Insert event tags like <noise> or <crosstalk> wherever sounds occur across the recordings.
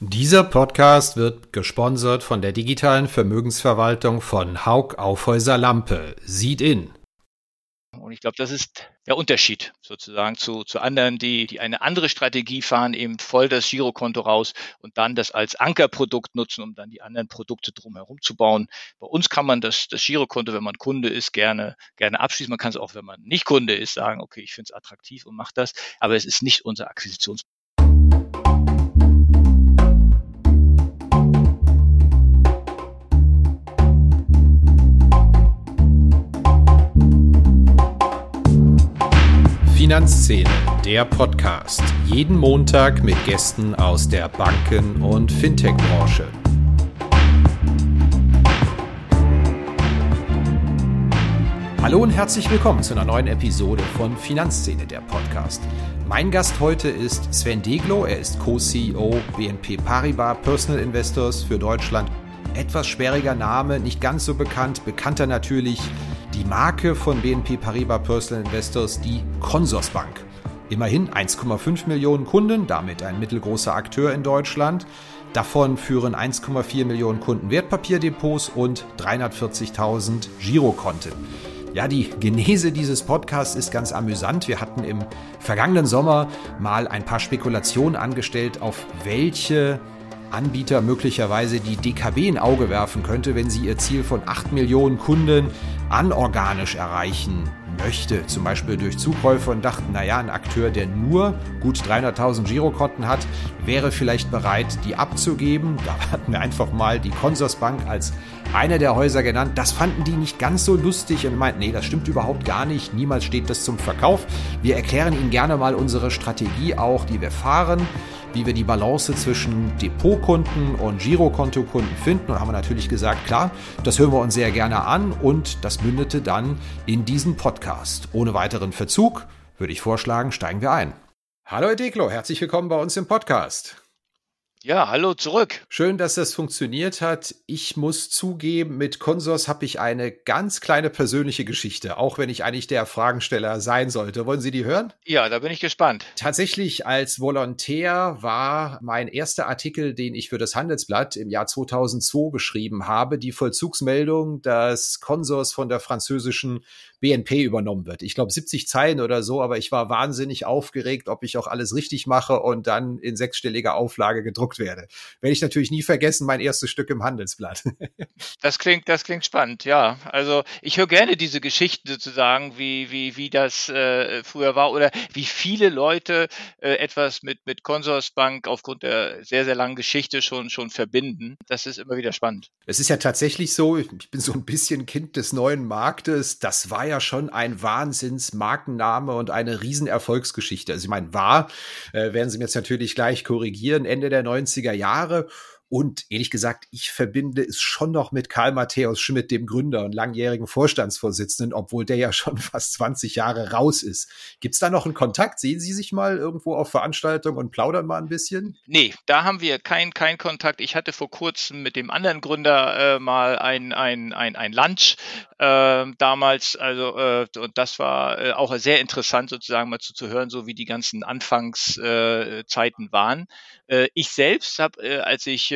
Dieser Podcast wird gesponsert von der digitalen Vermögensverwaltung von Haug Aufhäuser Lampe. Sieht in. Und ich glaube, das ist der Unterschied sozusagen zu, zu anderen, die, die eine andere Strategie fahren, eben voll das Girokonto raus und dann das als Ankerprodukt nutzen, um dann die anderen Produkte drumherum zu bauen. Bei uns kann man das, das Girokonto, wenn man Kunde ist, gerne, gerne abschließen. Man kann es auch, wenn man nicht Kunde ist, sagen, okay, ich finde es attraktiv und mache das. Aber es ist nicht unser Akquisitionsprodukt. Finanzszene, der Podcast. Jeden Montag mit Gästen aus der Banken- und Fintech-Branche. Hallo und herzlich willkommen zu einer neuen Episode von Finanzszene, der Podcast. Mein Gast heute ist Sven Deglo. Er ist Co-CEO BNP Paribas Personal Investors für Deutschland. Etwas sperriger Name, nicht ganz so bekannt. Bekannter natürlich die Marke von BNP Paribas Personal Investors, die Consorsbank. Immerhin 1,5 Millionen Kunden, damit ein mittelgroßer Akteur in Deutschland. Davon führen 1,4 Millionen Kunden Wertpapierdepots und 340.000 Girokonten. Ja, die Genese dieses Podcasts ist ganz amüsant. Wir hatten im vergangenen Sommer mal ein paar Spekulationen angestellt, auf welche Anbieter möglicherweise die DKB in Auge werfen könnte, wenn sie ihr Ziel von 8 Millionen Kunden anorganisch erreichen möchte, zum Beispiel durch Zukäufe und dachten, naja, ein Akteur, der nur gut 300.000 Girokonten hat, wäre vielleicht bereit, die abzugeben. Da hatten wir einfach mal die Consorsbank als eine der Häuser genannt. Das fanden die nicht ganz so lustig und meinten, nee, das stimmt überhaupt gar nicht. Niemals steht das zum Verkauf. Wir erklären Ihnen gerne mal unsere Strategie auch, die wir fahren wie wir die Balance zwischen Depotkunden und Girokontokunden finden. Und haben wir natürlich gesagt, klar, das hören wir uns sehr gerne an und das mündete dann in diesen Podcast. Ohne weiteren Verzug würde ich vorschlagen, steigen wir ein. Hallo Deklo, herzlich willkommen bei uns im Podcast. Ja, hallo zurück. Schön, dass das funktioniert hat. Ich muss zugeben, mit Consors habe ich eine ganz kleine persönliche Geschichte, auch wenn ich eigentlich der Fragensteller sein sollte. Wollen Sie die hören? Ja, da bin ich gespannt. Tatsächlich als Volontär war mein erster Artikel, den ich für das Handelsblatt im Jahr 2002 geschrieben habe, die Vollzugsmeldung, dass Consors von der französischen BNP übernommen wird. Ich glaube 70 Zeilen oder so, aber ich war wahnsinnig aufgeregt, ob ich auch alles richtig mache und dann in sechsstelliger Auflage gedruckt werde. Werde ich natürlich nie vergessen, mein erstes Stück im Handelsblatt. <laughs> das klingt, das klingt spannend, ja. Also ich höre gerne diese Geschichten sozusagen, wie, wie, wie das äh, früher war oder wie viele Leute äh, etwas mit, mit Consorsbank aufgrund der sehr, sehr langen Geschichte schon, schon verbinden. Das ist immer wieder spannend. Es ist ja tatsächlich so, ich bin so ein bisschen Kind des neuen Marktes. Das war ja schon ein Wahnsinns-Markenname und eine Riesenerfolgsgeschichte. Also ich meine, war, äh, werden Sie mir jetzt natürlich gleich korrigieren, Ende der 90er Jahre. Und ehrlich gesagt, ich verbinde es schon noch mit Karl Matthäus Schmidt, dem Gründer und langjährigen Vorstandsvorsitzenden, obwohl der ja <laughs> schon fast 20 Jahre raus ist. Gibt's da noch einen Kontakt? Sehen Sie sich mal irgendwo auf Veranstaltungen und plaudern mal ein bisschen? Nee, da haben wir keinen kein Kontakt. Ich hatte vor kurzem mit dem anderen Gründer äh, mal ein, ein, ein, ein Lunch äh, damals. Also, äh, und das war äh, auch sehr interessant sozusagen mal zu, zu hören, so wie die ganzen Anfangszeiten äh, waren. Äh, ich selbst habe, als ich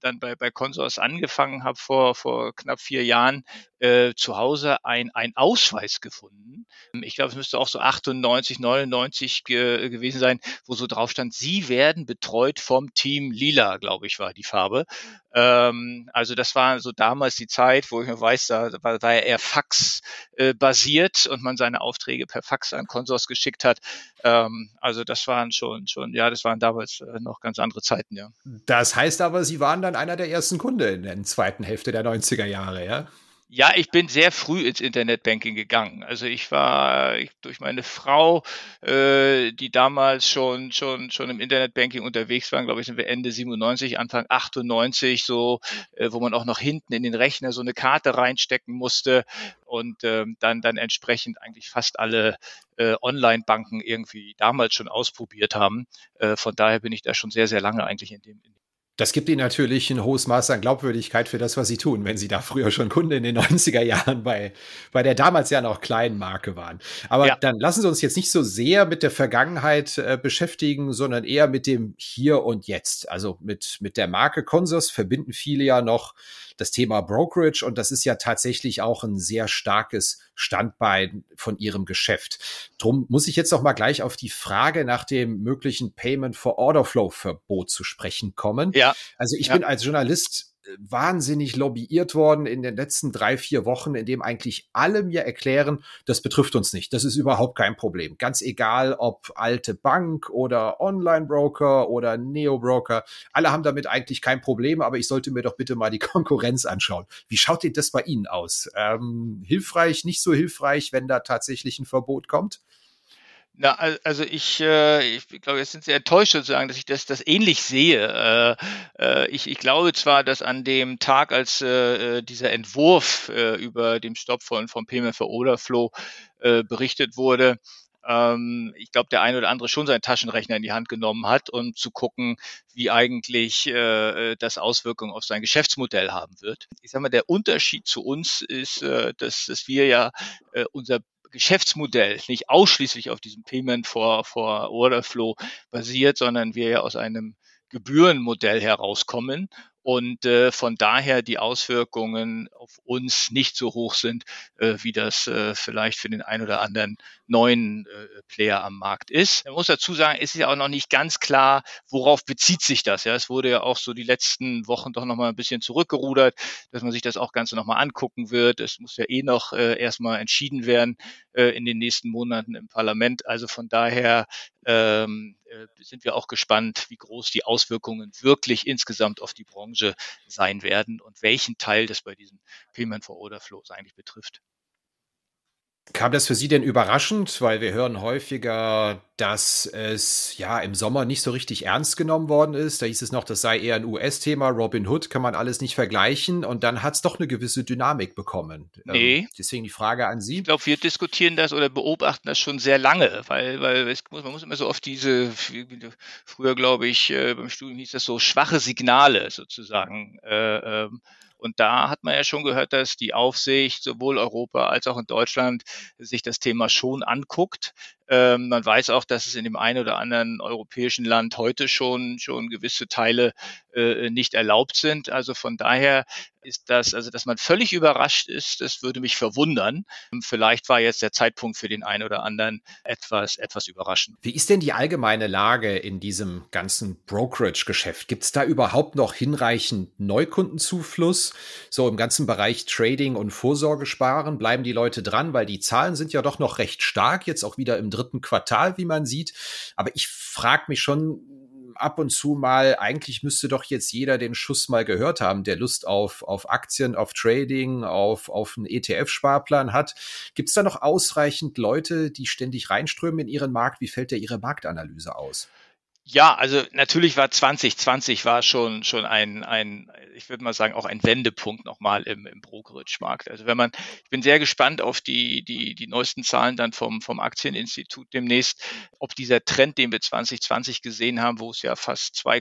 dann bei, bei Consors angefangen habe vor, vor knapp vier Jahren, äh, zu Hause ein, ein Ausweis gefunden. Ich glaube, es müsste auch so 98, 99 ge gewesen sein, wo so drauf stand, Sie werden betreut vom Team Lila, glaube ich, war die Farbe. Ähm, also das war so damals die Zeit, wo ich noch weiß, da war, war eher Fax äh, basiert und man seine Aufträge per Fax an Consors geschickt hat. Ähm, also das waren schon, schon, ja, das waren damals äh, noch ganz andere Zeiten, ja. Das heißt aber, Sie waren dann einer der ersten Kunden in der zweiten Hälfte der 90er Jahre, ja? Ja, ich bin sehr früh ins Internetbanking gegangen. Also ich war ich, durch meine Frau, äh, die damals schon schon schon im Internetbanking unterwegs war, glaube ich, sind wir Ende 97, Anfang 98, so, äh, wo man auch noch hinten in den Rechner so eine Karte reinstecken musste und ähm, dann dann entsprechend eigentlich fast alle äh, Online-Banken irgendwie damals schon ausprobiert haben. Äh, von daher bin ich da schon sehr sehr lange eigentlich in dem, in Das gibt ihnen natürlich ein hohes Maß an Glaubwürdigkeit für das, was sie tun, wenn sie da früher schon Kunde in den <laughs> 90er Jahren bei, bei der damals ja noch kleinen Marke waren. Aber ja. dann lassen Sie uns jetzt nicht so sehr mit der Vergangenheit äh, beschäftigen, sondern eher mit dem Hier und Jetzt. Also mit, mit der Marke Consors verbinden viele ja noch das Thema Brokerage und das ist ja tatsächlich auch ein sehr starkes Standbein von ihrem Geschäft. Drum muss ich jetzt noch mal gleich auf die Frage nach dem möglichen Payment for Order Flow Verbot zu sprechen kommen. Ja. Also ich ja. bin als Journalist wahnsinnig lobbyiert worden in den letzten drei, vier Wochen, in dem eigentlich alle mir erklären, das betrifft uns nicht. Das ist überhaupt kein Problem. Ganz egal, ob alte Bank oder Online-Broker oder Neo-Broker. Alle haben damit eigentlich kein Problem, aber ich sollte mir doch bitte mal die <laughs> Konkurrenz anschauen. Wie schaut denn das bei Ihnen aus? Ähm, hilfreich, nicht so hilfreich, wenn da tatsächlich ein Verbot kommt? Na, also ich, äh, ich glaube, jetzt sind Sie enttäuscht sozusagen, dass ich das, das ähnlich sehe. Äh, äh, ich, ich glaube zwar, dass an dem Tag, als äh, äh dieser Entwurf äh, über dem Stopp von, vom Payment for Order Flow äh, berichtet wurde, ähm, ich glaube, der eine oder andere schon seinen Taschenrechner in die Hand genommen hat, um zu gucken, wie eigentlich äh, das Auswirkungen auf sein Geschäftsmodell haben wird. Ich sage mal, der Unterschied zu uns ist, äh, dass, dass wir ja äh, unser Geschäftsmodell nicht ausschließlich auf diesem Payment for, for Order Flow basiert, sondern wir ja aus einem Gebührenmodell herauskommen und äh, von daher die Auswirkungen auf uns nicht so hoch sind, äh, wie das äh, vielleicht für den ein oder anderen neuen äh, Player am Markt ist. Man muss dazu sagen, ist ja auch noch nicht ganz klar, worauf bezieht sich das. Ja, es wurde ja auch so die letzten Wochen doch noch mal ein bisschen zurückgerudert, dass man sich das auch Ganze noch mal angucken wird. Es muss ja eh noch äh, erstmal entschieden werden äh, in den nächsten Monaten im Parlament. Also von daher ähm, äh, sind wir auch gespannt, wie groß die Auswirkungen wirklich insgesamt auf die Branche sein werden und welchen Teil das bei diesen Payment for Order Flows eigentlich betrifft. Kam das für Sie denn überraschend? Weil wir hören häufiger, dass es ja im Sommer nicht so richtig ernst genommen worden ist. Da hieß es noch, das sei eher ein US-Thema. Robin Hood kann man alles nicht vergleichen. Und dann hat es doch eine gewisse Dynamik bekommen. Ähm, nee. Ähm, deswegen die Frage an Sie. Ich glaube, wir diskutieren das oder beobachten das schon sehr lange, weil, weil es, man muss immer so oft diese, früher glaube ich, äh, beim Studium hieß das so schwache Signale sozusagen. Äh, ähm, und da hat man ja schon gehört, dass die Aufsicht sowohl Europa als auch in Deutschland sich das Thema schon anguckt. Ähm, man weiß auch, dass es in dem einen oder anderen europäischen Land heute schon, schon gewisse Teile äh, nicht erlaubt sind. Also von daher ist das, also dass man völlig überrascht ist, das würde mich verwundern. Vielleicht war jetzt der Zeitpunkt für den einen oder anderen etwas, etwas überraschend. Wie ist denn die allgemeine Lage in diesem ganzen Brokerage-Geschäft? Gibt es da überhaupt noch hinreichend Neukundenzufluss? So im ganzen Bereich Trading und Vorsorgesparen bleiben die Leute dran, weil die Zahlen sind ja doch noch recht stark, jetzt auch wieder im dritten Quartal, wie man sieht. Aber ich frage mich schon, ab und zu mal, eigentlich müsste doch jetzt jeder den Schuss mal gehört haben, der Lust auf, auf Aktien, auf Trading, auf, auf einen ETF-Sparplan hat. Gibt es da noch ausreichend Leute, die ständig reinströmen in ihren Markt? Wie fällt da Ihre Marktanalyse aus? Ja, also natürlich war 2020 war schon schon ein ein ich würde mal sagen auch ein Wendepunkt nochmal im, im Brokerage-Markt. Also wenn man ich bin sehr gespannt auf die die die neuesten Zahlen dann vom vom Aktieninstitut demnächst, ob dieser Trend, den wir 2020 gesehen haben, wo es ja fast 2,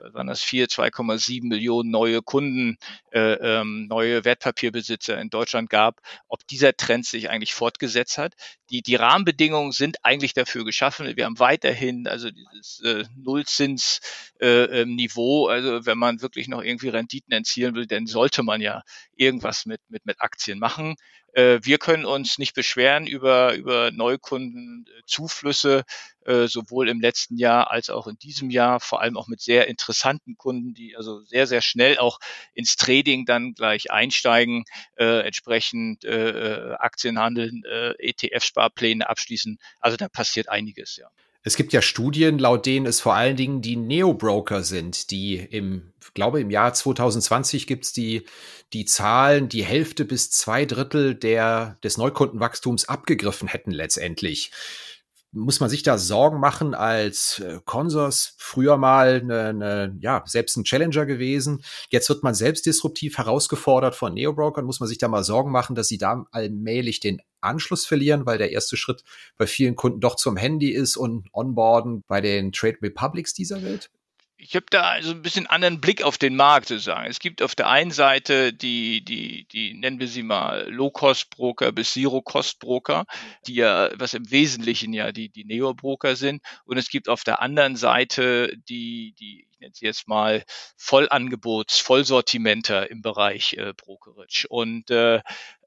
waren das vier, 2,7 Millionen neue Kunden, äh, ähm, neue Wertpapierbesitzer in Deutschland gab, ob dieser Trend sich eigentlich fortgesetzt hat. Die, die Rahmenbedingungen sind eigentlich dafür geschaffen. Wir haben weiterhin also dieses äh, Nullzinsniveau. Äh, also wenn man wirklich noch irgendwie Renditen erzielen will, dann sollte man ja irgendwas mit, mit, mit Aktien machen. Äh, wir können uns nicht beschweren über, über Neukundenzuflüsse, äh, sowohl im letzten Jahr als auch in diesem Jahr, vor allem auch mit sehr interessanten Kunden, die also sehr, sehr schnell auch ins Trading dann gleich einsteigen, äh, entsprechend äh, Aktien handeln, äh, ETF-Sparpläne abschließen. Also da passiert einiges, ja. Es gibt ja Studien, laut denen es vor allen Dingen die Neo-Broker sind, die im, glaube im Jahr 2020 gibt's die, die Zahlen, die Hälfte bis zwei Drittel der, des Neukundenwachstums abgegriffen hätten letztendlich muss man sich da Sorgen machen als äh, Consors früher mal eine, eine, ja selbst ein Challenger gewesen. Jetzt wird man selbst disruptiv herausgefordert von Neobrokern. Muss man sich da mal Sorgen machen, dass sie da allmählich den Anschluss verlieren, weil der erste Schritt bei vielen Kunden doch zum Handy ist und Onboarden bei den Trade Republics dieser Welt? Ich habe da also ein bisschen anderen Blick auf den Markt sozusagen. Es gibt auf der einen Seite die, die, die nennen wir sie mal Low-Cost-Broker bis Zero-Cost-Broker, die ja, was im Wesentlichen ja die, die Neo-Broker sind. Und es gibt auf der anderen Seite die, die, ich nenne sie jetzt mal Vollangebots, Vollsortimenter im Bereich äh, Brokerage. Und äh,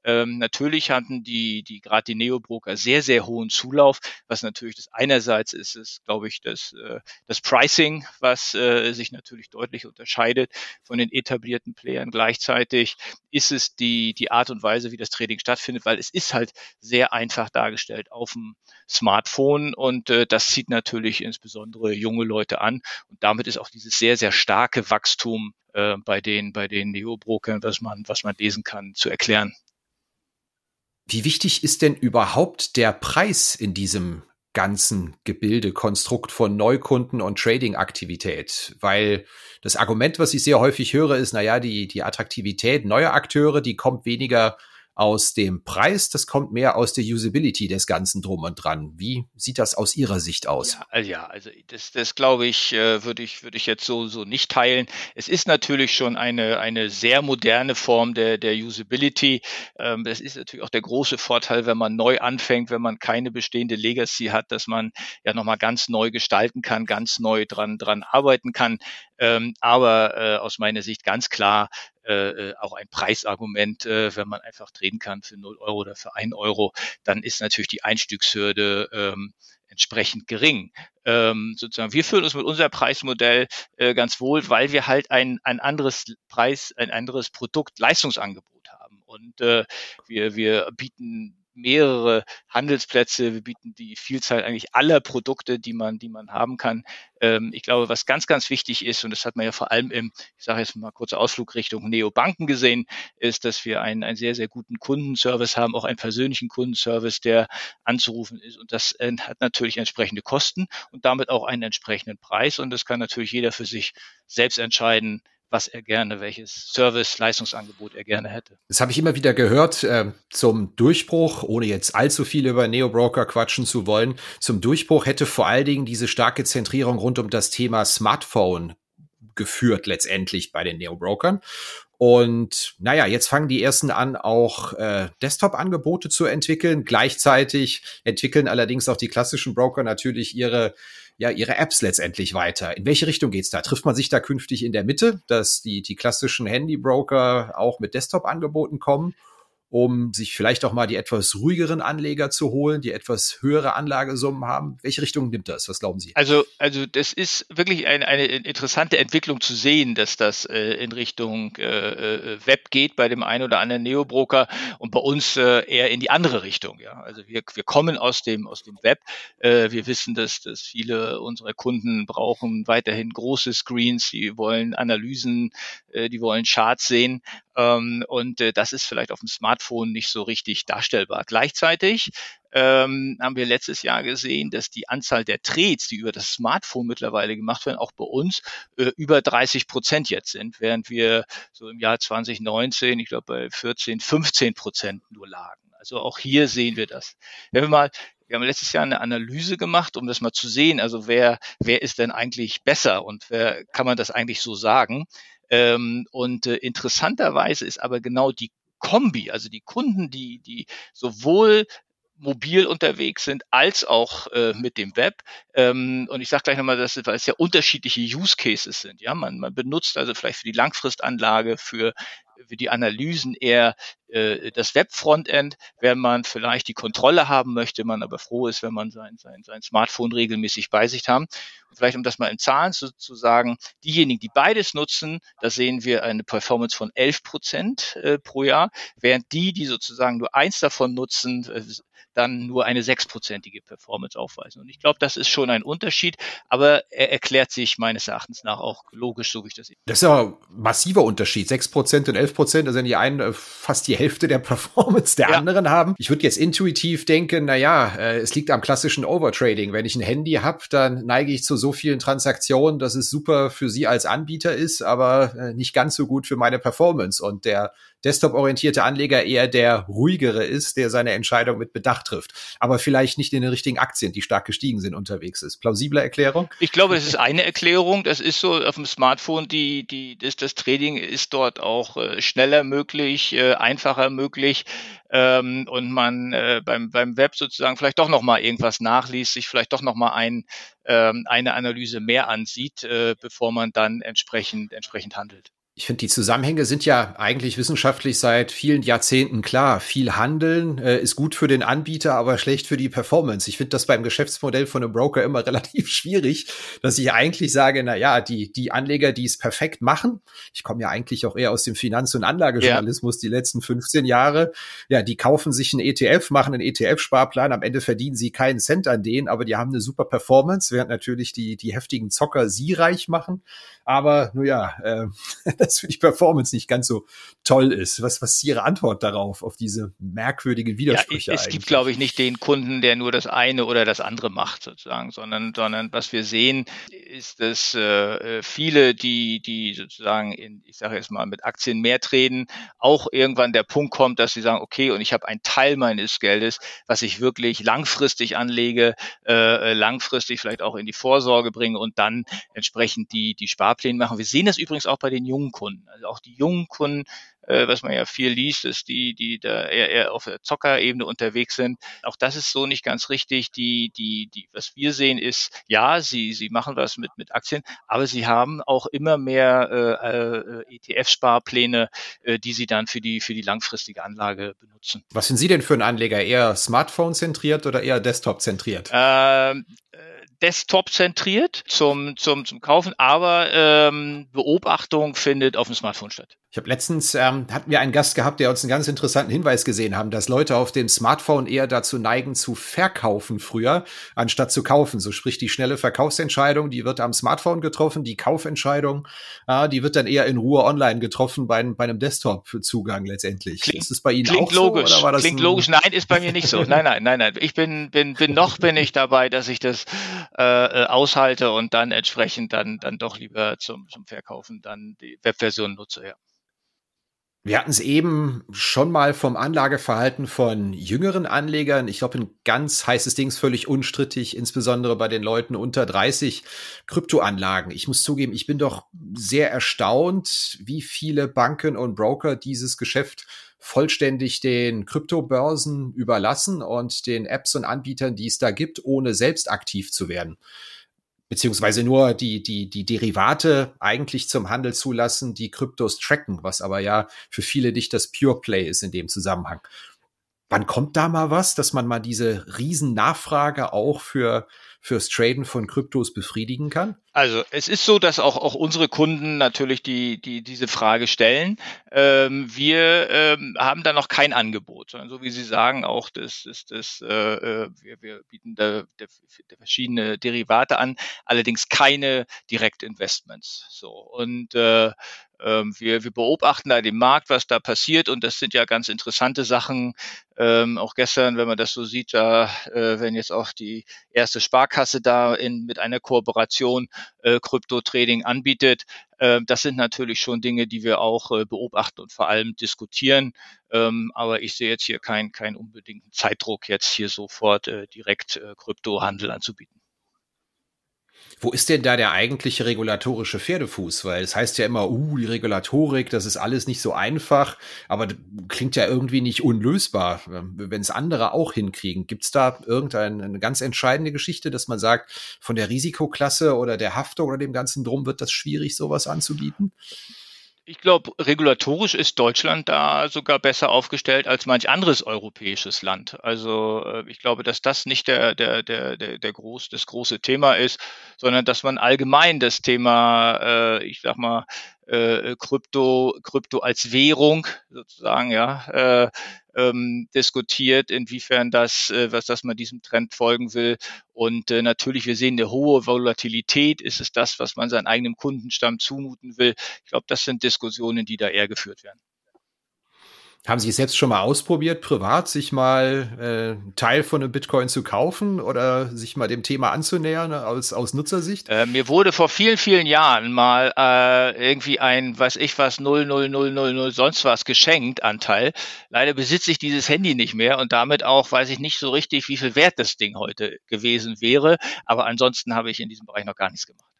ähm, natürlich hatten die, die gerade die Neobroker sehr, sehr hohen Zulauf, was natürlich das einerseits ist, ist, glaube ich, das, äh, das Pricing, was äh, sich natürlich deutlich unterscheidet von den etablierten Playern. Gleichzeitig ist es die, die Art und Weise, wie das Trading stattfindet, weil es ist halt sehr einfach dargestellt auf dem Smartphone und äh, das zieht natürlich insbesondere junge Leute an und damit ist auch dieses sehr, sehr starke Wachstum äh, bei den, bei den Neobrokern, was man, was man lesen kann, zu erklären. Wie wichtig ist denn überhaupt der Preis in diesem ganzen Gebilde, Konstrukt von Neukunden und Trading-Aktivität? Weil das Argument, was ich sehr häufig höre, ist, naja, die, die Attraktivität neuer Akteure, die kommt weniger aus dem Preis, das kommt mehr aus der Usability des Ganzen drum und dran. Wie sieht das aus Ihrer Sicht aus? Ja, also, ja, also das, das glaube ich, äh, würde ich, würde ich jetzt so, so nicht teilen. Es ist natürlich schon eine, eine sehr moderne Form der, der Usability. Ähm, das ist natürlich auch der große Vorteil, wenn man neu anfängt, wenn man keine bestehende Legacy hat, dass man ja nochmal ganz neu gestalten kann, ganz neu dran, dran arbeiten kann. Ähm, aber äh, aus meiner Sicht ganz klar äh, äh, auch ein Preisargument, äh, wenn man einfach drehen kann für 0 Euro oder für 1 Euro, dann ist natürlich die Einstiegshürde ähm, entsprechend gering. Ähm, sozusagen, wir fühlen uns mit unserem Preismodell äh, ganz wohl, weil wir halt ein, ein anderes Preis, ein anderes Produkt-Leistungsangebot haben. Und äh, wir, wir bieten mehrere Handelsplätze, wir bieten die Vielzahl eigentlich aller Produkte, die man, die man haben kann. Ähm, ich glaube, was ganz, ganz wichtig ist, und das hat man ja vor allem im, ich sage jetzt mal kurzer Ausflug Richtung Neobanken gesehen, ist, dass wir einen, einen sehr, sehr guten Kundenservice haben, auch einen persönlichen Kundenservice, der anzurufen ist. Und das äh, hat natürlich entsprechende Kosten und damit auch einen entsprechenden Preis. Und das kann natürlich jeder für sich selbst entscheiden, was er gerne, welches Service, Leistungsangebot er gerne hätte. Das habe ich immer wieder gehört äh, zum Durchbruch, ohne jetzt allzu viel über Neo-Broker quatschen zu wollen. Zum Durchbruch hätte vor allen Dingen diese starke Zentrierung rund um das Thema Smartphone geführt letztendlich bei den Neo-Brokern. Und naja, jetzt fangen die ersten an, auch äh, Desktop-Angebote zu entwickeln. Gleichzeitig entwickeln allerdings auch die klassischen Broker natürlich ihre ja ihre Apps letztendlich weiter. In welche Richtung geht's da? Trifft man sich da künftig in der Mitte, dass die, die klassischen Handybroker auch mit Desktop-Angeboten kommen? Um sich vielleicht auch mal die etwas ruhigeren Anleger zu holen, die etwas höhere Anlagesummen haben? Welche Richtung nimmt das? Was glauben Sie? Also, also das ist wirklich ein, eine interessante Entwicklung zu sehen, dass das äh, in Richtung äh, äh, Web geht bei dem einen oder anderen Neobroker und bei uns äh, eher in die andere Richtung. Ja, also wir, wir kommen aus dem aus dem Web. Äh, wir wissen, dass, dass viele unserer Kunden brauchen weiterhin große Screens, die wollen Analysen, äh, die wollen Charts sehen ähm, und äh, das ist vielleicht auf dem Smartphone nicht so richtig darstellbar. Gleichzeitig ähm, haben wir letztes Jahr gesehen, dass die Anzahl der Trades, die über das Smartphone mittlerweile gemacht werden, auch bei uns äh, über 30 Prozent jetzt sind, während wir so im Jahr 2019, ich glaube bei 14, 15 Prozent nur lagen. Also auch hier sehen wir das. Wenn wir mal wir haben letztes Jahr eine Analyse gemacht, um das mal zu sehen. Also wer, wer ist denn eigentlich besser und wer kann man das eigentlich so sagen? Ähm, und äh, interessanterweise ist aber genau die Kombi, also die Kunden, die, die sowohl mobil unterwegs sind, als auch äh, mit dem Web. Ähm, und ich sage gleich nochmal, dass es ja unterschiedliche Use Cases sind. Ja, man, man benutzt also vielleicht für die Langfristanlage, für für die Analysen eher äh, das Web-Frontend, wenn man vielleicht die Kontrolle haben möchte, man aber froh ist, wenn man sein, sein, sein Smartphone regelmäßig bei sich haben. Und vielleicht, um das mal in Zahlen zu, zu sagen, diejenigen, die beides nutzen, da sehen wir eine Performance von 11 Prozent äh, pro Jahr, während die, die sozusagen nur eins davon nutzen, äh, dann nur eine sechsprozentige Performance aufweisen. Und ich glaube, das ist schon ein Unterschied, aber er erklärt sich meines Erachtens nach auch logisch, so wie ich das sehe. Das ist ja ein massiver Unterschied. Sechs Prozent und elf Prozent, also die einen äh, fast die Hälfte der Performance der ja. anderen haben. Ich würde jetzt intuitiv denken, na ja, äh, es liegt am klassischen Overtrading. Wenn ich ein Handy habe, dann neige ich zu so vielen Transaktionen, dass es super für Sie als Anbieter ist, aber äh, nicht ganz so gut für meine Performance. Und der desktop-orientierte Anleger eher der ruhigere ist, der seine Entscheidung mit Bedacht trifft, aber vielleicht nicht in den richtigen Aktien, die stark gestiegen sind, unterwegs ist. Plausible Erklärung? Ich glaube, das ist eine Erklärung. Das ist so auf dem Smartphone, die, die, das, das Trading ist dort auch äh, schneller möglich, äh, einfacher möglich ähm, und man äh, beim, beim Web sozusagen vielleicht doch nochmal irgendwas nachliest, sich vielleicht doch nochmal ein, ähm, eine Analyse mehr ansieht, äh, bevor man dann entsprechend, entsprechend handelt. Ich finde, die Zusammenhänge sind ja eigentlich wissenschaftlich seit vielen Jahrzehnten klar. Viel Handeln äh, ist gut für den Anbieter, aber schlecht für die Performance. Ich finde das beim Geschäftsmodell von einem Broker immer <laughs> relativ schwierig, dass ich eigentlich sage, na ja, die, die Anleger, die es perfekt machen, ich komme ja eigentlich auch eher aus dem Finanz- und Anlagejournalismus ja. die letzten 15 Jahre, ja, die kaufen sich einen ETF, machen einen ETF-Sparplan, am Ende verdienen sie keinen Cent an denen, aber die haben eine super Performance, während natürlich die, die heftigen Zocker sie reich machen. Aber, nun ja, äh, <laughs> das für die Performance nicht ganz so toll ist. Was, was ist Ihre Antwort darauf, auf diese merkwürdigen Widersprüche? Ja, es eigentlich? gibt, glaube ich, nicht den Kunden, der nur das eine oder das andere macht, sozusagen, sondern, sondern was wir sehen, ist, dass äh, viele, die, die sozusagen in, ich sage jetzt mal, mit Aktien mehr treten, auch irgendwann der Punkt kommt, dass sie sagen, okay, und ich habe einen Teil meines Geldes, was ich wirklich langfristig anlege, äh, langfristig vielleicht auch in die Vorsorge bringe und dann entsprechend die, die Sparpläne machen. Wir sehen das übrigens auch bei den jungen Kunden. Also auch die jungen Kunden äh, was man ja viel liest, ist die, die da eher, eher auf der Zockerebene unterwegs sind. Auch das ist so nicht ganz richtig. Die, die, die, was wir sehen ist, ja, sie, sie machen was mit, mit Aktien, aber sie haben auch immer mehr äh, äh, ETF-Sparpläne, äh, die sie dann für die, für die langfristige Anlage benutzen. Was sind Sie denn für ein Anleger? Eher Smartphone-zentriert oder eher Desktop-zentriert? Ähm, äh, Desktop-zentriert zum, zum, zum Kaufen, aber ähm, Beobachtung findet auf dem Smartphone statt. Ich habe letztens ähm, hatten wir einen Gast gehabt, der uns einen ganz interessanten Hinweis gesehen haben, dass Leute auf dem Smartphone eher dazu neigen zu verkaufen früher, anstatt zu kaufen. So sprich die schnelle Verkaufsentscheidung, die wird am Smartphone getroffen, die Kaufentscheidung, äh, die wird dann eher in Ruhe online getroffen bei, bei einem Desktop-Zugang letztendlich. Klingt, ist es bei Ihnen klingt auch logisch. so? Oder war das klingt logisch. Nein, ist bei mir nicht so. Nein, nein, nein, nein. Ich bin, bin, bin noch bin ich dabei, dass ich das äh, äh, aushalte und dann entsprechend dann, dann doch lieber zum, zum Verkaufen dann die Webversion nutze, ja. Wir hatten es eben schon mal vom Anlageverhalten von jüngeren Anlegern. Ich glaube, ein ganz heißes Ding ist völlig unstrittig, insbesondere bei den Leuten unter 30 Kryptoanlagen. Ich muss zugeben, ich bin doch sehr erstaunt, wie viele Banken und Broker dieses Geschäft vollständig den Kryptobörsen überlassen und den Apps und Anbietern, die es da gibt, ohne selbst aktiv zu werden beziehungsweise nur die, die, die Derivate eigentlich zum Handel zulassen, die Kryptos tracken, was aber ja für viele nicht das Pure Play ist in dem Zusammenhang. Wann kommt da mal was, dass man mal diese Riesennachfrage auch für fürs Traden von Kryptos befriedigen kann? Also es ist so, dass auch, auch unsere Kunden natürlich die, die diese Frage stellen. Ähm, wir ähm, haben da noch kein Angebot, sondern so wie Sie sagen, auch das ist das, äh, äh, wir, wir bieten da, da, da verschiedene Derivate an, allerdings keine Direktinvestments. So und äh, wir, wir beobachten da den Markt, was da passiert und das sind ja ganz interessante Sachen. Ähm, auch gestern, wenn man das so sieht, da äh, wenn jetzt auch die erste Sparkasse da in, mit einer Kooperation äh, Krypto-Trading anbietet. Äh, das sind natürlich schon Dinge, die wir auch äh, beobachten und vor allem diskutieren. Ähm, aber ich sehe jetzt hier keinen kein unbedingten Zeitdruck, jetzt hier sofort äh, direkt äh, Kryptohandel anzubieten. Wo ist denn da der eigentliche regulatorische Pferdefuß? Weil es heißt ja immer, uh, die Regulatorik, das ist alles nicht so einfach, aber klingt ja irgendwie nicht unlösbar, wenn es andere auch hinkriegen. Gibt es da irgendeine ganz entscheidende Geschichte, dass man sagt, von der Risikoklasse oder der Haftung oder dem ganzen Drum wird das schwierig, sowas anzubieten? Ich glaube, regulatorisch ist Deutschland da sogar besser aufgestellt als manch anderes europäisches Land. Also äh, ich glaube, dass das nicht der, der, der, der, der groß, das große Thema ist, sondern dass man allgemein das Thema, äh, ich sag mal, äh, Krypto, Krypto als Währung sozusagen, ja, äh, ähm, diskutiert, inwiefern das, äh, was dass man diesem Trend folgen will. Und äh, natürlich, wir sehen eine hohe Volatilität. Ist es das, was man seinem eigenen Kundenstamm zumuten will? Ich glaube, das sind Diskussionen, die da eher geführt werden. Haben Sie es selbst schon mal ausprobiert, privat, sich mal äh, Teil von einem Bitcoin zu kaufen oder sich mal dem Thema anzunähern aus, aus Nutzersicht? Äh, mir wurde vor vielen, vielen Jahren mal äh, irgendwie ein, weiß ich was, 00000 sonst was geschenkt Anteil. Leider besitze ich dieses Handy nicht mehr und damit auch weiß ich nicht so richtig, wie viel wert das Ding heute gewesen wäre. Aber ansonsten habe ich in diesem Bereich noch gar nichts gemacht.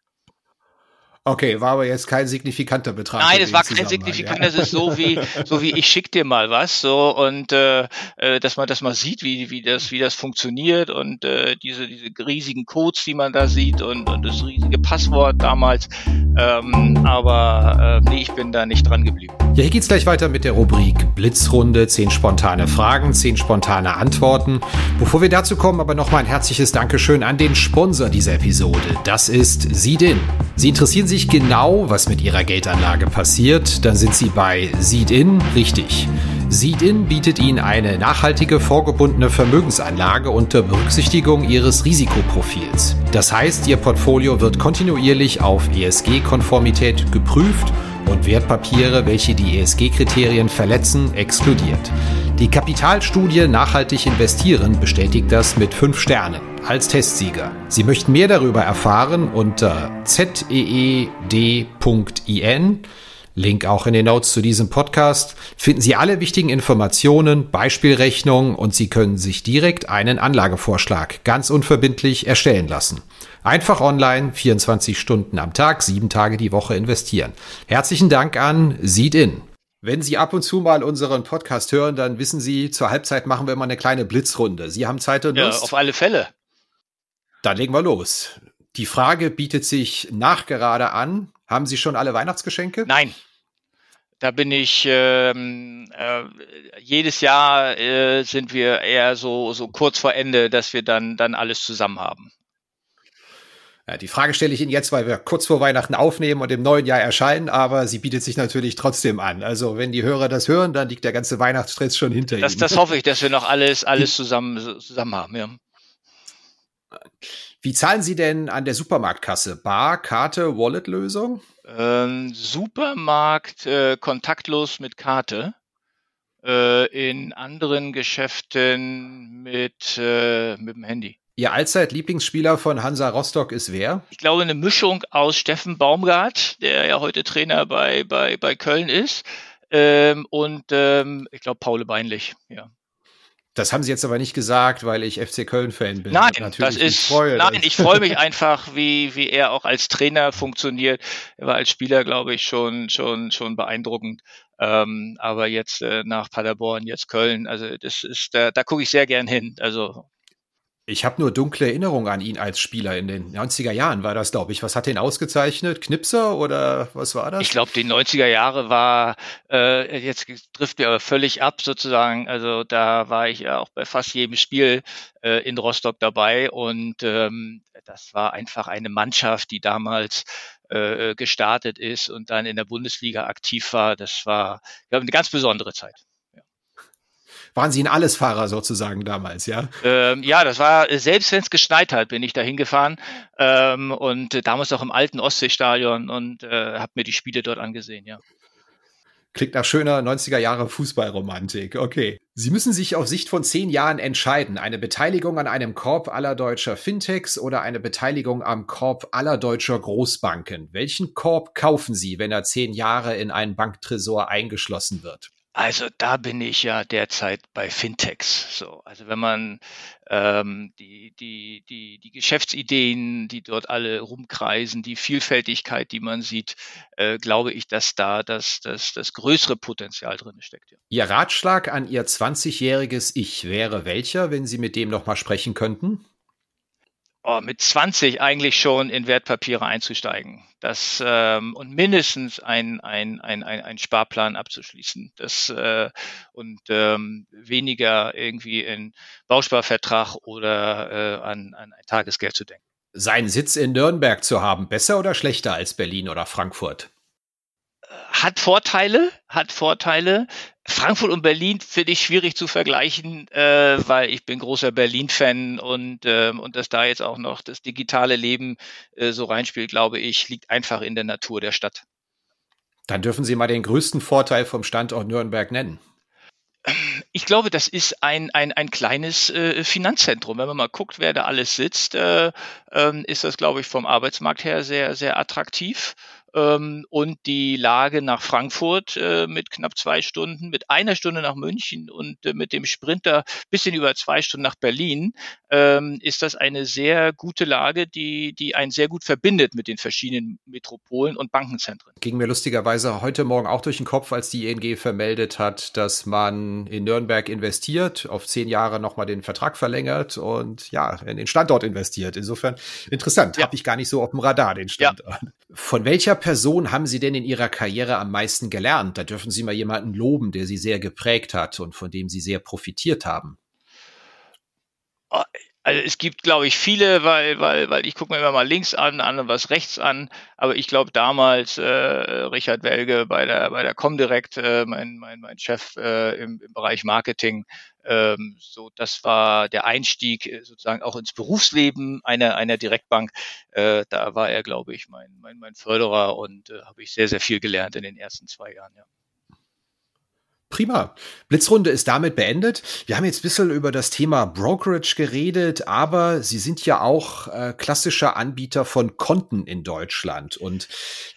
Okay, war aber jetzt kein signifikanter Betrag. Nein, es war kein signifikanter, es ist so wie, so wie ich schick dir mal was, so und äh, äh, dass man das mal sieht, wie, wie das, wie das funktioniert und äh, diese, diese riesigen Codes, die man da sieht und, und das riesige Passwort damals. Ähm, aber äh, nee, ich bin da nicht dran geblieben. Ja, hier geht's gleich weiter mit der Rubrik Blitzrunde, zehn spontane Fragen, zehn spontane Antworten. Bevor wir dazu kommen, aber nochmal ein herzliches Dankeschön an den Sponsor dieser Episode. Das ist Sidin. Sie interessieren sich genau, was mit Ihrer Geldanlage passiert, dann sind Sie bei Seed-In richtig. Seed-In bietet Ihnen eine nachhaltige, vorgebundene Vermögensanlage unter Berücksichtigung Ihres Risikoprofils. Das heißt, Ihr Portfolio wird kontinuierlich auf ESG-Konformität geprüft und Wertpapiere, welche die ESG-Kriterien verletzen, exkludiert. Die Kapitalstudie Nachhaltig investieren bestätigt das mit fünf Sternen als Testsieger. Sie möchten mehr darüber erfahren unter zeed.in. Link auch in den Notes zu diesem Podcast, finden Sie alle wichtigen Informationen, Beispielrechnungen und Sie können sich direkt einen Anlagevorschlag ganz unverbindlich erstellen lassen. Einfach online, 24 Stunden am Tag, sieben Tage die Woche investieren. Herzlichen Dank an Seed In. Wenn Sie ab und zu mal unseren Podcast hören, dann wissen Sie, zur Halbzeit machen wir immer eine kleine Blitzrunde. Sie haben Zeit und Lust? Ja, auf alle Fälle. Dann legen wir los. Die Frage bietet sich nachgerade an. Haben Sie schon alle Weihnachtsgeschenke? Nein. Da bin ich ähm, äh, jedes Jahr äh, sind wir eher so so kurz vor Ende, dass wir dann dann alles zusammen haben. Ja, die Frage stelle ich Ihnen jetzt, weil wir kurz vor Weihnachten aufnehmen und im neuen Jahr erscheinen, aber sie bietet sich natürlich trotzdem an. Also wenn die Hörer das hören, dann liegt der ganze Weihnachtsstress schon hinter das, Ihnen. Das hoffe ich, dass wir noch alles, <laughs> alles zusammen, zusammen haben. Ja. Wie zahlen Sie denn an der Supermarktkasse? Bar, Karte, Wallet-Lösung? Ähm, Supermarkt äh, kontaktlos mit Karte. Äh, in anderen Geschäften mit, äh, mit dem Handy. Ihr Allzeit-Lieblingsspieler von Hansa Rostock ist wer? Ich glaube, eine Mischung aus Steffen Baumgart, der ja heute Trainer bei, bei, bei Köln ist, ähm, und ähm, ich glaube, Paul Beinlich, ja. Das haben Sie jetzt aber nicht gesagt, weil ich FC Köln-Fan bin. Nein, Natürlich das ist, freue, nein, ich freue mich einfach, wie, wie er auch als Trainer funktioniert. Er war als Spieler, glaube ich, schon, schon, schon beeindruckend. Ähm, aber jetzt äh, nach Paderborn, jetzt Köln, also das ist, da, da gucke ich sehr gern hin. Also ich habe nur dunkle Erinnerungen an ihn als Spieler in den 90er Jahren, war das, glaube ich. Was hat den ausgezeichnet? Knipser oder was war das? Ich glaube, die 90er Jahre war, äh, jetzt trifft aber völlig ab sozusagen. Also da war ich ja auch bei fast jedem Spiel äh, in Rostock dabei und ähm, das war einfach eine Mannschaft, die damals äh, gestartet ist und dann in der Bundesliga aktiv war. Das war, glaube eine ganz besondere Zeit waren Sie ein Allesfahrer sozusagen damals, ja? Ähm, ja, das war, selbst wenn es geschneit hat, bin ich da hingefahren ähm, und damals auch im alten Ostseestadion und äh, habe mir die Spiele dort angesehen, ja. Klingt nach schöner 90er Jahre Fußballromantik. Okay. Sie müssen sich auf Sicht von zehn Jahren entscheiden. Eine Beteiligung an einem Korb aller deutscher Fintechs oder eine Beteiligung am Korb aller deutscher Großbanken. Welchen Korb kaufen Sie, wenn er zehn Jahre in einen Banktresor eingeschlossen wird? Also da bin ich ja derzeit bei Fintechs. So, also wenn man ähm, die, die, die, die Geschäftsideen, die dort alle rumkreisen, die Vielfältigkeit, die man sieht, äh, glaube ich, dass da das, das, das größere Potenzial drin steckt. Ja. Ihr Ratschlag an Ihr 20-jähriges Ich wäre welcher, wenn Sie mit dem nochmal sprechen könnten? Oh, mit 20 eigentlich schon in Wertpapiere einzusteigen. Das ähm, und mindestens ein, ein, ein, ein, ein Sparplan abzuschließen. Das äh, und ähm, weniger irgendwie in Bausparvertrag oder äh, an, an ein Tagesgeld zu denken. Seinen Sitz in Nürnberg zu haben, besser oder schlechter als Berlin oder Frankfurt? Hat Vorteile, hat Vorteile. Frankfurt und Berlin finde ich schwierig zu vergleichen, äh, weil ich bin großer Berlin-Fan und, äh, und dass da jetzt auch noch das digitale Leben äh, so reinspielt, glaube ich, liegt einfach in der Natur der Stadt. Dann dürfen Sie mal den größten Vorteil vom Standort Nürnberg nennen. ich glaube, das ist ein, ein, ein kleines äh, Finanzzentrum. Wenn man mal guckt, wer da alles sitzt, äh, äh, ist das, glaube ich, vom Arbeitsmarkt her sehr, sehr attraktiv ähm, und die Lage nach Frankfurt äh, mit knapp zwei Stunden, mit einer Stunde nach München und äh, mit dem Sprinter bisschen über zwei Stunden nach Berlin, ähm, ist das eine sehr gute Lage, die, die einen sehr gut verbindet mit den verschiedenen Metropolen und Bankenzentren. Ging mir lustigerweise heute Morgen auch durch den Kopf, als die ING vermeldet hat, dass man in Nürnberg investiert, auf zehn Jahre nochmal den Vertrag verlängert und ja, in den Standort investiert. Insofern interessant, ja. habe ich gar nicht so auf dem Radar, den Standort. Ja. Von welcher Person haben Sie denn in Ihrer Karriere am meisten gelernt? Da dürfen Sie mal jemanden loben, der Sie sehr geprägt hat und von dem Sie sehr profitiert haben. Also es gibt, glaube ich, viele, weil, weil, weil ich gucke mir immer mal links an, an was rechts an. Aber ich glaube damals äh, Richard Welge bei der bei der Comdirect, äh, mein, mein, mein Chef äh, im, im Bereich Marketing, ähm, so das war der Einstieg äh, sozusagen auch ins Berufsleben einer einer Direktbank. Äh, da war er, glaube ich, mein, mein, mein Förderer und äh, habe ich sehr, sehr viel gelernt in den ersten zwei Jahren, ja. Prima. Blitzrunde ist damit beendet. Wir haben jetzt ein bisschen über das Thema Brokerage geredet, aber Sie sind ja auch äh, klassischer Anbieter von Konten in Deutschland. Und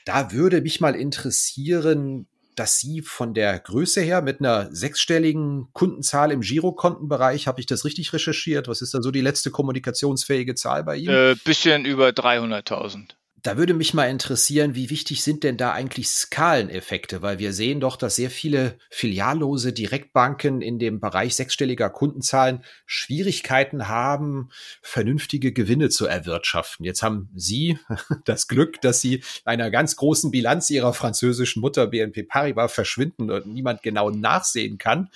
da würde mich mal interessieren, dass Sie von der Größe her mit einer sechsstelligen Kundenzahl im Girokontenbereich, habe ich das richtig recherchiert? Was ist da so die letzte kommunikationsfähige Zahl bei Ihnen? Äh, bisschen über 300.000. Da würde mich mal interessieren, wie wichtig sind denn da eigentlich Skaleneffekte? Weil wir sehen doch, dass sehr viele filiallose Direktbanken in dem Bereich sechsstelliger Kundenzahlen Schwierigkeiten haben, vernünftige Gewinne zu erwirtschaften. Jetzt haben Sie <laughs> das Glück, dass Sie einer ganz großen Bilanz Ihrer französischen Mutter BNP Paribas verschwinden und niemand genau nachsehen kann.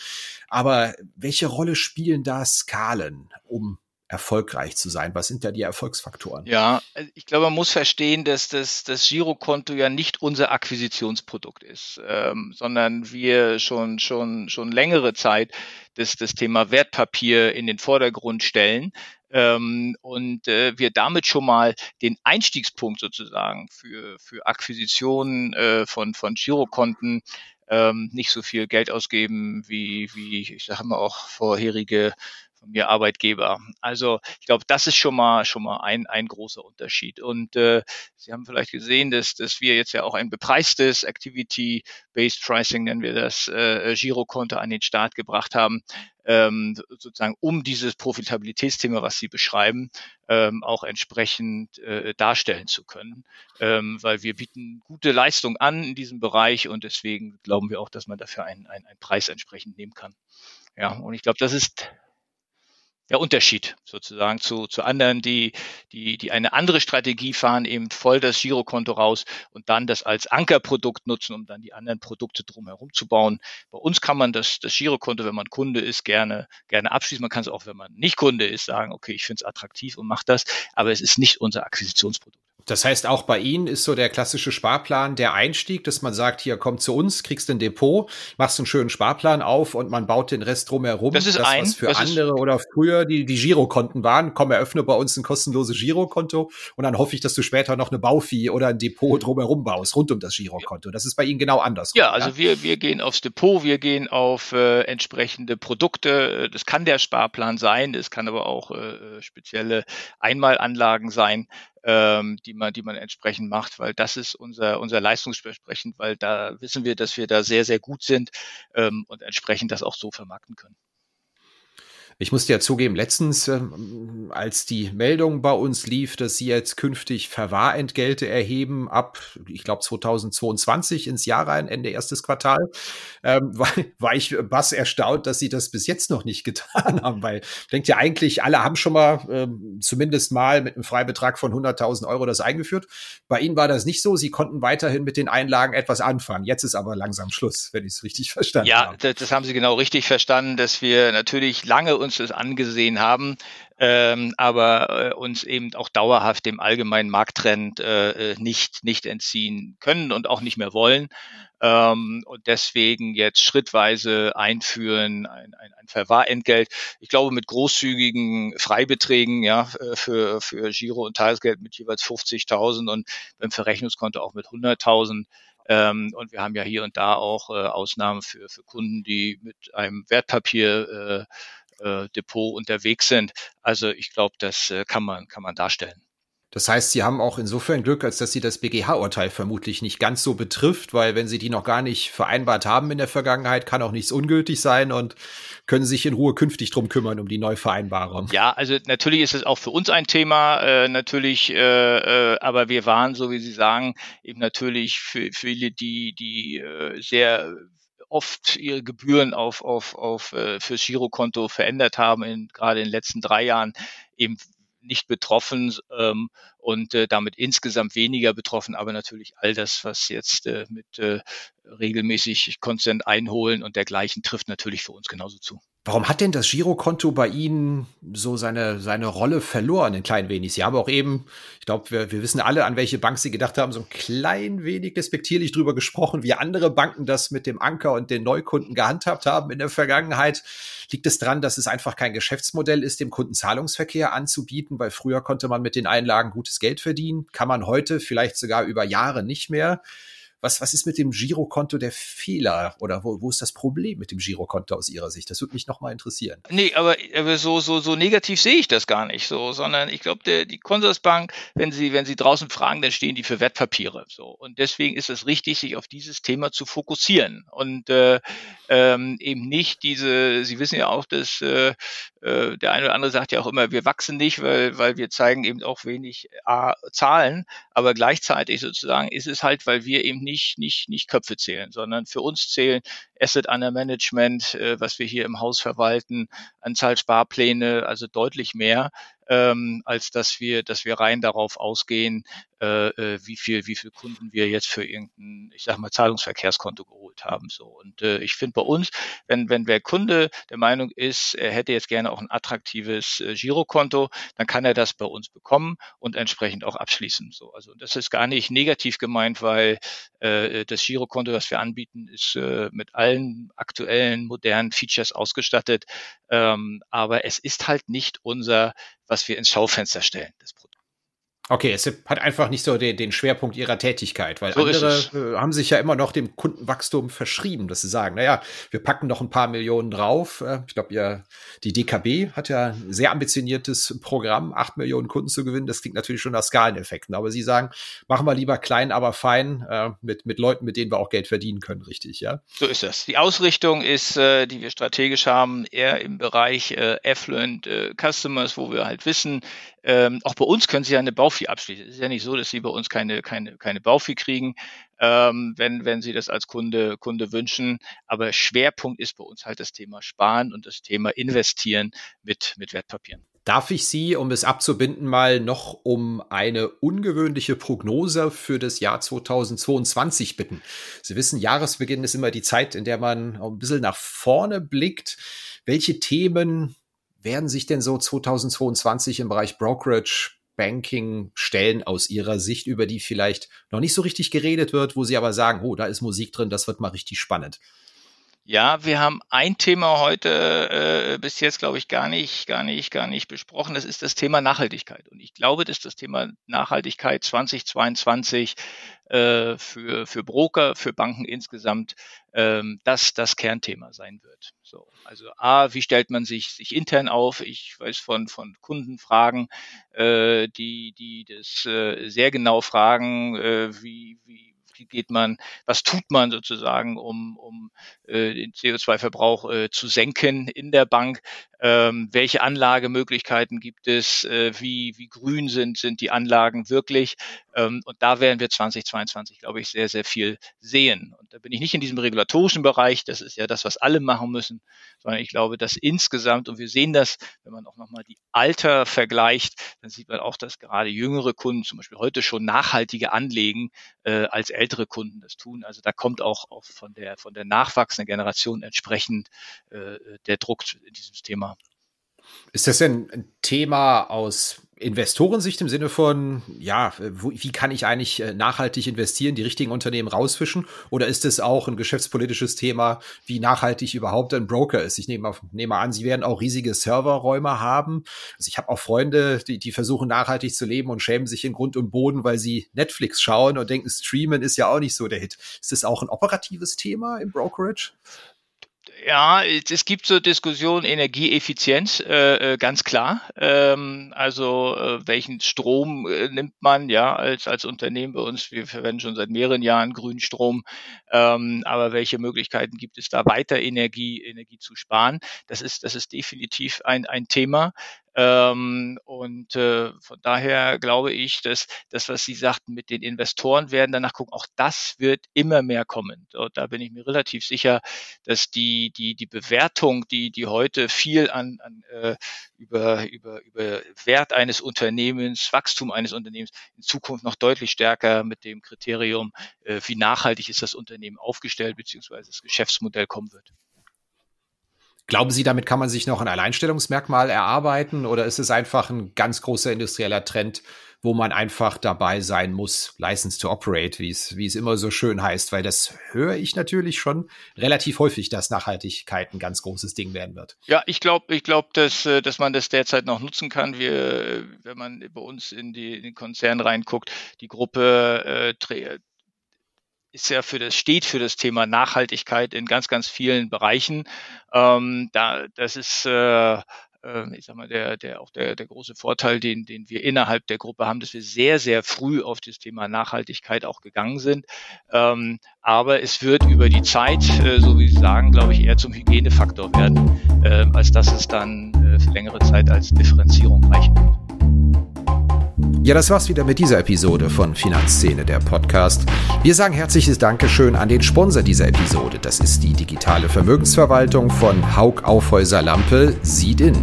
Aber welche Rolle spielen da Skalen, um erfolgreich zu sein? Was sind da die Erfolgsfaktoren? Ja, also ich glaube, man muss verstehen, dass das, das Girokonto ja nicht unser Akquisitionsprodukt ist, ähm, sondern wir schon, schon, schon längere Zeit das, das Thema Wertpapier in den Vordergrund stellen. Ähm, und äh, wir damit schon mal den Einstiegspunkt sozusagen für, für Akquisitionen äh, von, von Girokonten ähm, nicht so viel Geld ausgeben wie, wie ich sage mal auch vorherige von mir Arbeitgeber. Also ich glaube, das ist schon mal schon mal ein, ein großer Unterschied. Und äh, Sie haben vielleicht gesehen, dass, dass wir jetzt ja auch ein bepreistes Activity-Based Pricing, nennen wir das, äh, Girokonto an den Start gebracht haben, ähm, sozusagen um dieses Profitabilitätsthema, was Sie beschreiben, ähm, auch entsprechend äh, darstellen zu können. Ähm, weil wir bieten gute Leistung an in diesem Bereich und deswegen glauben wir auch, dass man dafür einen, einen, einen Preis entsprechend nehmen kann. Ja, und ich glaube, das ist der Unterschied sozusagen zu, zu anderen, die, die, die eine andere Strategie fahren, eben voll das Girokonto raus und dann das als Ankerprodukt nutzen, um dann die anderen Produkte drumherum zu bauen. Bei uns kann man das, das Girokonto, wenn man Kunde ist, gerne, gerne abschließen. Man kann es auch, wenn man nicht Kunde ist, sagen, okay, ich finde es attraktiv und mache das, aber es ist nicht unser Akquisitionsprodukt. Das heißt, auch bei Ihnen ist so der klassische Sparplan der Einstieg, dass man sagt, hier komm zu uns, kriegst ein Depot, machst einen schönen Sparplan auf und man baut den Rest drumherum. Das ist das, ein, was für andere oder früher die, die Girokonten waren. Komm, eröffne bei uns ein kostenloses Girokonto und dann hoffe ich, dass du später noch eine Baufee oder ein Depot drumherum baust, rund um das Girokonto. Das ist bei Ihnen genau anders. Ja, also ja? wir, wir gehen aufs Depot, wir gehen auf äh, entsprechende Produkte. Das kann der Sparplan sein, das kann aber auch äh, spezielle Einmalanlagen sein ähm, die man, die man entsprechend macht, weil das ist unser, unser Leistungsversprechen, weil da wissen wir, dass wir da sehr, sehr gut sind ähm, und entsprechend das auch so vermarkten können. Ich musste ja zugeben, letztens, ähm, als die Meldung bei uns lief, dass sie jetzt künftig Verwahrentgelte erheben ab, ich glaube 2022 ins Jahr rein, Ende erstes Quartal, ähm, <laughs> war, war ich bass erstaunt, dass sie das bis jetzt noch nicht <laughs> getan haben, weil denkt ja eigentlich, alle haben schon mal ähm, zumindest mal mit einem Freibetrag von 100.000 Euro das eingeführt. Bei ihnen war das nicht so. Sie konnten weiterhin mit den Einlagen etwas anfangen. Jetzt ist aber langsam Schluss, wenn ich es richtig <laughs> verstanden ja, habe. Ja, das, das haben Sie genau richtig verstanden, dass wir natürlich lange uns das angesehen haben, ähm, aber äh, uns eben auch dauerhaft dem allgemeinen Markttrend äh, äh, nicht, nicht entziehen können und auch nicht mehr wollen. Ähm, und deswegen jetzt schrittweise einführen ein, ein, ein Verwahrentgelt. Ich glaube mit großzügigen Freibeträgen ja für für Giro und Tagesgeld mit jeweils 50.000 und beim Verrechnungskonto auch mit 100.000 ähm, und wir haben ja hier und da auch äh, Ausnahmen für, für Kunden, die mit einem Wertpapier äh, Depot unterwegs sind. Also ich glaube, das äh, kann man, kann man darstellen. Das heißt, Sie haben auch insofern Glück, als dass Sie das BGH-Urteil vermutlich nicht ganz so betrifft, weil wenn Sie die noch gar nicht vereinbart haben in der Vergangenheit, kann auch nichts ungültig sein und können sich in Ruhe künftig drum kümmern, um die Neuvereinbarung. Ja, also natürlich ist es auch für uns ein Thema, äh, natürlich, äh, äh, aber wir waren, so wie Sie sagen, eben natürlich für, für viele, die, die äh, sehr oft ihre Gebühren auf, auf, auf äh, fürs Girokonto verändert haben, in, gerade in den letzten drei Jahren eben nicht betroffen ähm, und äh, damit insgesamt weniger betroffen, aber natürlich all das, was jetzt äh, mit äh, regelmäßig Consent einholen und dergleichen trifft natürlich für uns genauso zu. Warum hat denn das Girokonto bei Ihnen so seine, seine Rolle verloren, ein klein wenig? Sie haben auch eben, ich glaube, wir, wir wissen alle, an welche Bank Sie gedacht haben, so ein klein wenig despektierlich drüber gesprochen, wie andere Banken das mit dem Anker und den Neukunden gehandhabt haben in der Vergangenheit. Liegt es daran, dass es einfach kein Geschäftsmodell ist, dem Kunden Zahlungsverkehr anzubieten? Weil früher konnte man mit den Einlagen gutes Geld verdienen. Kann man heute vielleicht sogar über Jahre nicht mehr. Was, was ist mit dem Girokonto der Fehler oder wo, wo ist das Problem mit dem Girokonto aus Ihrer Sicht? Das würde mich nochmal interessieren. Nee, aber, aber so, so, so negativ sehe ich das gar nicht so, sondern ich glaube, die Consorsbank, wenn Sie, wenn Sie draußen fragen, dann stehen die für Wertpapiere. So. Und deswegen ist es richtig, sich auf dieses Thema zu fokussieren und äh, ähm, eben nicht diese, Sie wissen ja auch, dass äh, äh, der eine oder andere sagt ja auch immer, wir wachsen nicht, weil, weil wir zeigen eben auch wenig A, Zahlen, aber gleichzeitig sozusagen ist es halt, weil wir eben nicht, nicht, nicht Köpfe zählen, sondern für uns zählen Asset Under Management, äh, was wir hier im Haus verwalten, Anzahl Sparpläne, also deutlich mehr ähm, als dass wir, dass wir rein darauf ausgehen, äh, äh, wie viel, wie viel Kunden wir jetzt für irgendein, ich sag mal, Zahlungsverkehrskonto geholt haben. So. Und äh, ich finde bei uns, wenn, wenn der Kunde der Meinung ist, er hätte jetzt gerne auch ein attraktives äh, Girokonto, dann kann er das bei uns bekommen und entsprechend auch abschließen. So. Also das ist gar nicht negativ gemeint, weil äh, das Girokonto, das wir anbieten, ist äh, mit allen aktuellen modernen Features ausgestattet. Ähm, aber es ist halt nicht unser, was wir ins Schaufenster stellen, das Produkt. Okay, es hat einfach nicht so den, den Schwerpunkt ihrer Tätigkeit, weil so andere äh, haben sich ja immer noch dem Kundenwachstum verschrieben, dass sie sagen, naja, wir packen noch ein paar Millionen drauf. Äh, ich glaube, ja, die DKB hat ja ein sehr ambitioniertes Programm, acht Millionen Kunden zu gewinnen. Das klingt natürlich schon nach Skaleneffekten, aber sie sagen, machen wir lieber klein, aber fein äh, mit, mit Leuten, mit denen wir auch Geld verdienen können, richtig, ja? So ist das. Die Ausrichtung ist, äh, die wir strategisch haben, eher im Bereich äh, Affluent äh, Customers, wo wir halt wissen, ähm, auch bei uns können Sie ja eine Baufee abschließen. Es ist ja nicht so, dass Sie bei uns keine, keine, keine Baufee kriegen, ähm, wenn, wenn Sie das als Kunde, Kunde wünschen. Aber Schwerpunkt ist bei uns halt das Thema Sparen und das Thema Investieren mit, mit Wertpapieren. Darf ich Sie, um es abzubinden, mal noch um eine ungewöhnliche Prognose für das Jahr 2022 bitten? Sie wissen, Jahresbeginn ist immer die Zeit, in der man ein bisschen nach vorne blickt. Welche Themen werden sich denn so 2022 im Bereich Brokerage, Banking stellen aus Ihrer Sicht, über die vielleicht noch nicht so richtig geredet wird, wo Sie aber sagen, oh, da ist Musik drin, das wird mal richtig spannend? Ja, wir haben ein Thema heute äh, bis jetzt, glaube ich, gar nicht, gar nicht, gar nicht besprochen. Das ist das Thema Nachhaltigkeit. Und ich glaube, dass das Thema Nachhaltigkeit 2022 äh, für, für Broker, für Banken insgesamt ähm, das, das Kernthema sein wird. So, also A, wie stellt man sich, sich intern auf? Ich weiß von, von Kundenfragen, äh, die, die das äh, sehr genau fragen, äh, wie, wie wie geht man, was tut man sozusagen, um, um äh, den CO2-Verbrauch äh, zu senken in der Bank, ähm, welche Anlagemöglichkeiten gibt es, äh, wie, wie grün sind, sind die Anlagen wirklich. Ähm, und da werden wir 2022, glaube ich, sehr, sehr viel sehen. Und da bin ich nicht in diesem regulatorischen Bereich, das ist ja das, was alle machen müssen, sondern ich glaube, dass insgesamt, und wir sehen das, wenn man auch nochmal die Alter vergleicht, dann sieht man auch, dass gerade jüngere Kunden zum Beispiel heute schon nachhaltige anlegen, äh, als ältere Kunden das tun. Also da kommt auch, auch von der, von der nachwachsenden Generation entsprechend äh, der Druck in diesem Thema Ist das denn ein Thema aus Investorensicht im Sinne von, ja, wie kann ich eigentlich äh, nachhaltig investieren, die richtigen Unternehmen rausfischen? Oder ist es auch ein geschäftspolitisches Thema, wie nachhaltig überhaupt ein Broker ist? Ich nehme, nehme an, Sie werden auch riesige Serverräume haben. Also ich habe auch Freunde, die, die versuchen nachhaltig zu leben und schämen sich in Grund und Boden, weil sie Netflix schauen und denken, Streamen ist ja auch nicht so der Hit. Ist das auch ein operatives Thema im Brokerage? Ja, es gibt so Diskussionen Energieeffizienz, äh, äh, ganz klar. Ähm, also äh, welchen Strom äh, nimmt man ja als als Unternehmen bei uns? Wir verwenden schon seit mehreren Jahren grünen Strom, ähm, aber welche Möglichkeiten gibt es da weiter Energie Energie zu sparen? Das ist das ist definitiv ein ein Thema. Ähm, und äh, von daher glaube ich, dass das, was Sie sagten, mit den Investoren werden danach gucken, auch das wird immer mehr kommen. Und da bin ich mir relativ sicher, dass die, die, die Bewertung, die, die heute viel an, an äh, über, über, über Wert eines Unternehmens, Wachstum eines Unternehmens in Zukunft noch deutlich stärker mit dem Kriterium, äh, wie nachhaltig ist das Unternehmen aufgestellt, beziehungsweise das Geschäftsmodell kommen wird. Glauben Sie, damit kann man sich noch ein Alleinstellungsmerkmal erarbeiten oder ist es einfach ein ganz großer industrieller Trend, wo man einfach dabei sein muss, License to Operate, wie es, wie es immer so schön heißt, weil das höre ich natürlich schon relativ häufig, dass Nachhaltigkeit ein ganz großes Ding werden wird. Ja, ich glaube, ich glaube, dass, äh, dass man das derzeit noch nutzen kann. Wir, wenn man bei uns in, die, in den Konzern reinguckt, die Gruppe äh, ist ja für das, steht für das Thema Nachhaltigkeit in ganz, ganz vielen Bereichen. Ähm, da, das ist, äh, äh, ich sag mal, der, der, auch der, der große Vorteil, den, den wir innerhalb der Gruppe haben, dass wir sehr, sehr früh auf das Thema Nachhaltigkeit auch gegangen sind. Ähm, aber es wird über die Zeit, äh, so wie Sie sagen, glaube ich, eher zum Hygienefaktor werden, äh, als dass es dann äh, für längere Zeit als Differenzierung reichen wird. Ja, das war's wieder mit dieser Episode von Finanzszene, der Podcast. Wir sagen herzliches Dankeschön an den Sponsor dieser Episode. Das ist die digitale Vermögensverwaltung von Haug Aufhäuser Lampe, Siedin.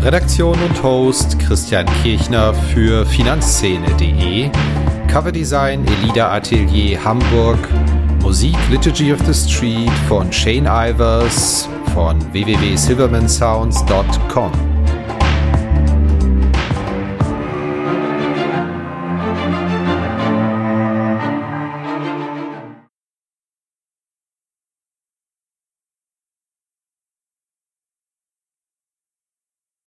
Redaktion und Host Christian Kirchner für Finanzszene.de. Coverdesign Elida Atelier Hamburg. Musik Liturgy of the Street von Shane Ivers von www.silvermansounds.com.